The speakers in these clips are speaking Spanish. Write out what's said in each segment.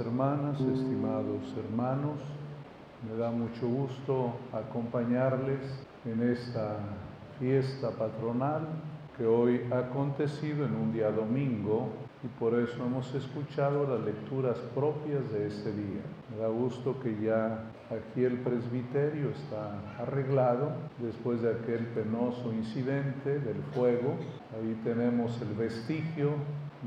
hermanas, estimados hermanos, me da mucho gusto acompañarles en esta fiesta patronal que hoy ha acontecido en un día domingo y por eso hemos escuchado las lecturas propias de este día. Me da gusto que ya aquí el presbiterio está arreglado después de aquel penoso incidente del fuego. Ahí tenemos el vestigio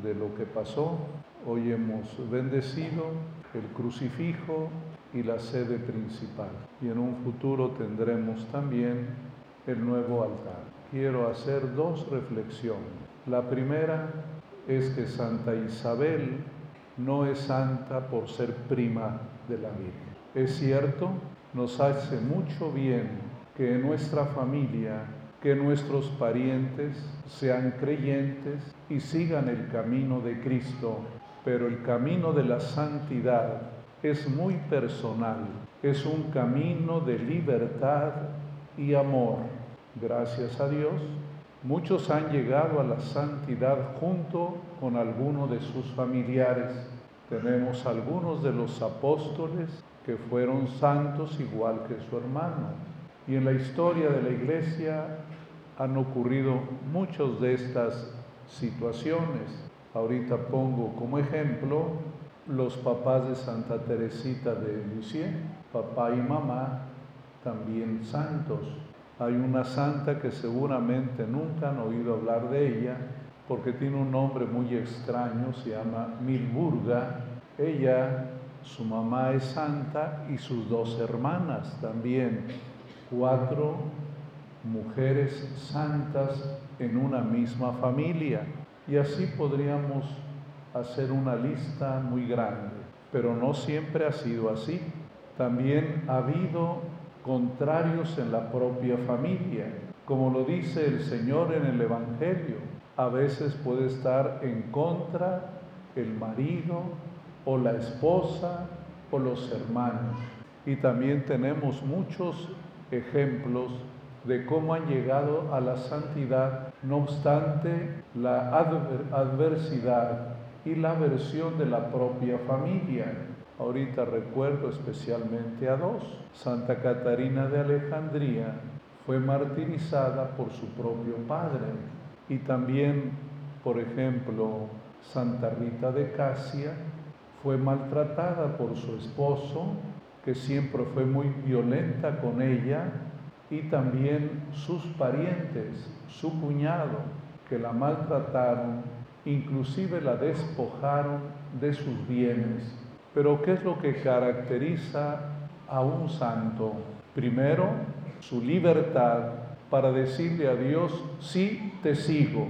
de lo que pasó. Hoy hemos bendecido el crucifijo y la sede principal. Y en un futuro tendremos también el nuevo altar. Quiero hacer dos reflexiones. La primera es que Santa Isabel no es santa por ser prima de la Virgen. Es cierto, nos hace mucho bien que nuestra familia, que nuestros parientes sean creyentes y sigan el camino de Cristo, pero el camino de la santidad es muy personal, es un camino de libertad y amor. Gracias a Dios, muchos han llegado a la santidad junto con alguno de sus familiares. Tenemos algunos de los apóstoles que fueron santos igual que su hermano. Y en la historia de la iglesia han ocurrido muchas de estas situaciones. Ahorita pongo como ejemplo los papás de Santa Teresita de Lisieux, papá y mamá, también santos. Hay una santa que seguramente nunca han oído hablar de ella porque tiene un nombre muy extraño, se llama Milburga. Ella, su mamá es santa y sus dos hermanas también, cuatro mujeres santas en una misma familia. Y así podríamos hacer una lista muy grande, pero no siempre ha sido así. También ha habido contrarios en la propia familia, como lo dice el Señor en el Evangelio. A veces puede estar en contra el marido o la esposa o los hermanos. Y también tenemos muchos ejemplos de cómo han llegado a la santidad, no obstante la adversidad y la versión de la propia familia. Ahorita recuerdo especialmente a dos. Santa Catarina de Alejandría fue martirizada por su propio padre y también, por ejemplo, Santa Rita de Casia fue maltratada por su esposo, que siempre fue muy violenta con ella, y también sus parientes, su cuñado, que la maltrataron inclusive la despojaron de sus bienes. Pero ¿qué es lo que caracteriza a un santo? Primero, su libertad para decirle a Dios, sí, te sigo.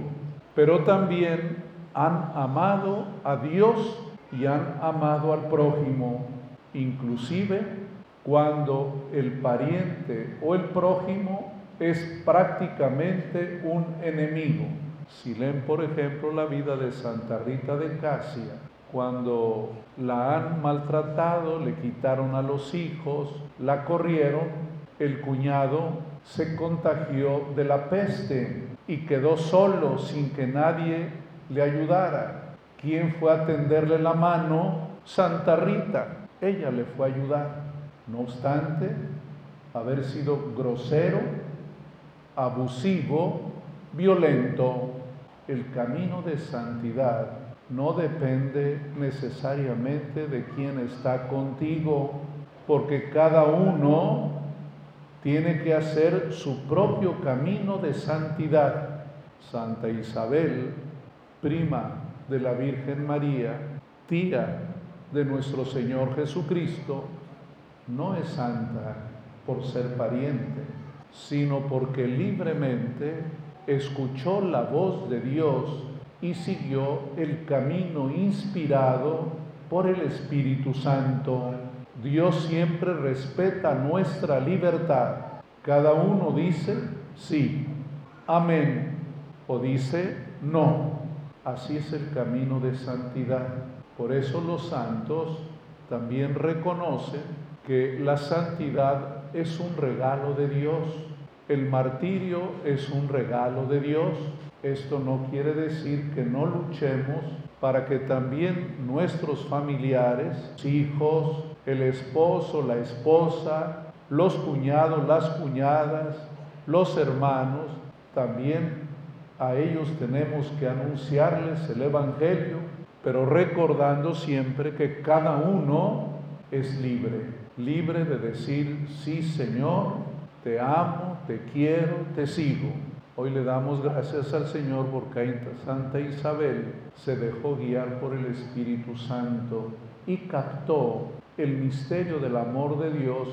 Pero también han amado a Dios y han amado al prójimo, inclusive cuando el pariente o el prójimo es prácticamente un enemigo. Si leen, por ejemplo, la vida de Santa Rita de Casia, cuando la han maltratado, le quitaron a los hijos, la corrieron, el cuñado se contagió de la peste y quedó solo sin que nadie le ayudara. ¿Quién fue a tenderle la mano? Santa Rita. Ella le fue a ayudar. No obstante, haber sido grosero, abusivo, violento, el camino de santidad no depende necesariamente de quién está contigo, porque cada uno tiene que hacer su propio camino de santidad. Santa Isabel, prima de la Virgen María, tía de nuestro Señor Jesucristo, no es santa por ser pariente, sino porque libremente escuchó la voz de Dios y siguió el camino inspirado por el Espíritu Santo. Dios siempre respeta nuestra libertad. Cada uno dice sí, amén, o dice no. Así es el camino de santidad. Por eso los santos también reconocen que la santidad es un regalo de Dios el martirio es un regalo de Dios. Esto no quiere decir que no luchemos para que también nuestros familiares, hijos, el esposo, la esposa, los cuñados, las cuñadas, los hermanos, también a ellos tenemos que anunciarles el Evangelio, pero recordando siempre que cada uno es libre, libre de decir, sí Señor, te amo, te quiero, te sigo. Hoy le damos gracias al Señor porque Santa Isabel se dejó guiar por el Espíritu Santo y captó el misterio del amor de Dios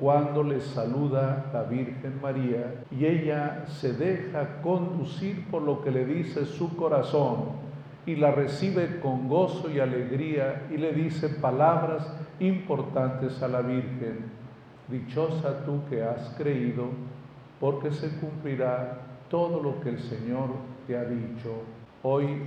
cuando le saluda la Virgen María y ella se deja conducir por lo que le dice su corazón y la recibe con gozo y alegría y le dice palabras importantes a la Virgen. Dichosa tú que has creído, porque se cumplirá todo lo que el Señor te ha dicho. Hoy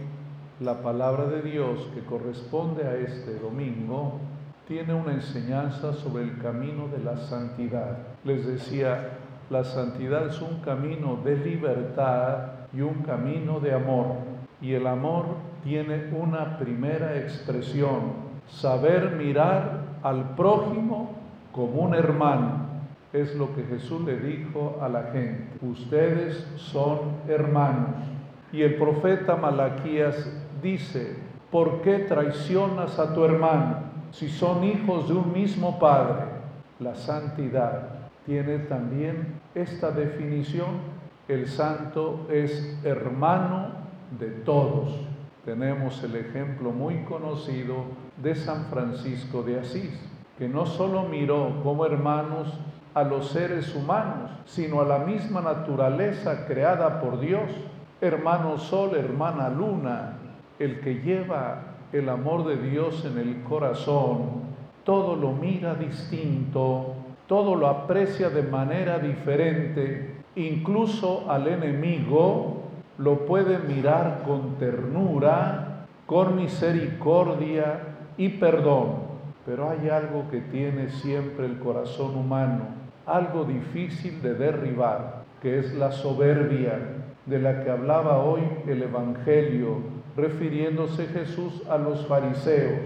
la palabra de Dios que corresponde a este domingo tiene una enseñanza sobre el camino de la santidad. Les decía, la santidad es un camino de libertad y un camino de amor. Y el amor tiene una primera expresión, saber mirar al prójimo como un hermano. Es lo que Jesús le dijo a la gente. Ustedes son hermanos. Y el profeta Malaquías dice, ¿por qué traicionas a tu hermano? si son hijos de un mismo Padre. La santidad tiene también esta definición. El santo es hermano de todos. Tenemos el ejemplo muy conocido de San Francisco de Asís, que no solo miró como hermanos a los seres humanos, sino a la misma naturaleza creada por Dios. Hermano sol, hermana luna, el que lleva el amor de Dios en el corazón, todo lo mira distinto, todo lo aprecia de manera diferente, incluso al enemigo lo puede mirar con ternura, con misericordia y perdón. Pero hay algo que tiene siempre el corazón humano, algo difícil de derribar, que es la soberbia de la que hablaba hoy el Evangelio refiriéndose Jesús a los fariseos.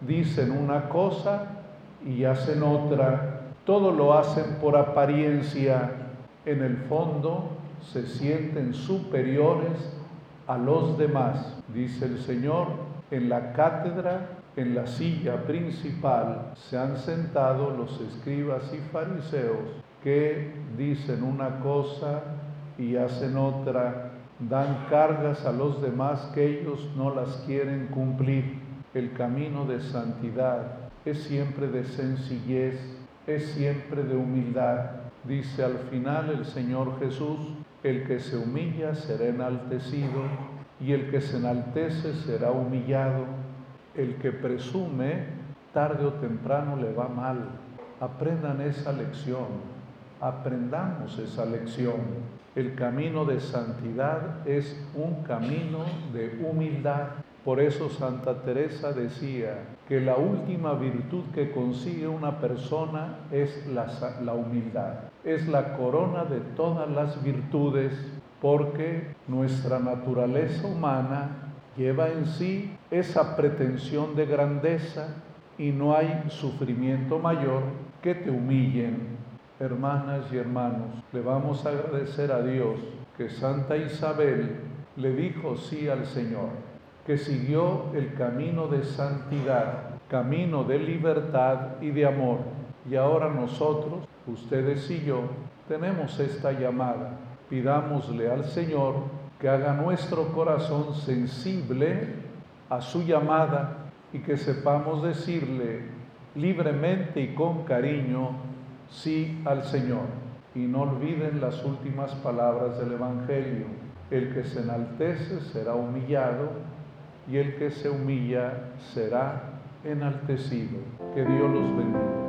Dicen una cosa y hacen otra. Todo lo hacen por apariencia. En el fondo se sienten superiores a los demás. Dice el Señor, en la cátedra, en la silla principal, se han sentado los escribas y fariseos que dicen una cosa y hacen otra dan cargas a los demás que ellos no las quieren cumplir. El camino de santidad es siempre de sencillez, es siempre de humildad. Dice al final el Señor Jesús, el que se humilla será enaltecido y el que se enaltece será humillado. El que presume, tarde o temprano le va mal. Aprendan esa lección, aprendamos esa lección. El camino de santidad es un camino de humildad. Por eso Santa Teresa decía que la última virtud que consigue una persona es la, humildad. Es la corona de todas las virtudes porque nuestra naturaleza humana lleva en sí esa pretensión de grandeza y no hay sufrimiento mayor que te humillen hermanas y hermanos, le vamos a agradecer a Dios que Santa Isabel le dijo sí al Señor, que siguió el camino de santidad, camino de libertad y de amor. Y ahora nosotros, ustedes y yo, tenemos esta llamada. Pidámosle al Señor que haga nuestro corazón sensible a su llamada y que sepamos decirle libremente y con cariño, sí al Señor. Y no olviden las últimas palabras del Evangelio. El que se enaltece será humillado y el que se humilla será enaltecido. Que Dios los bendiga.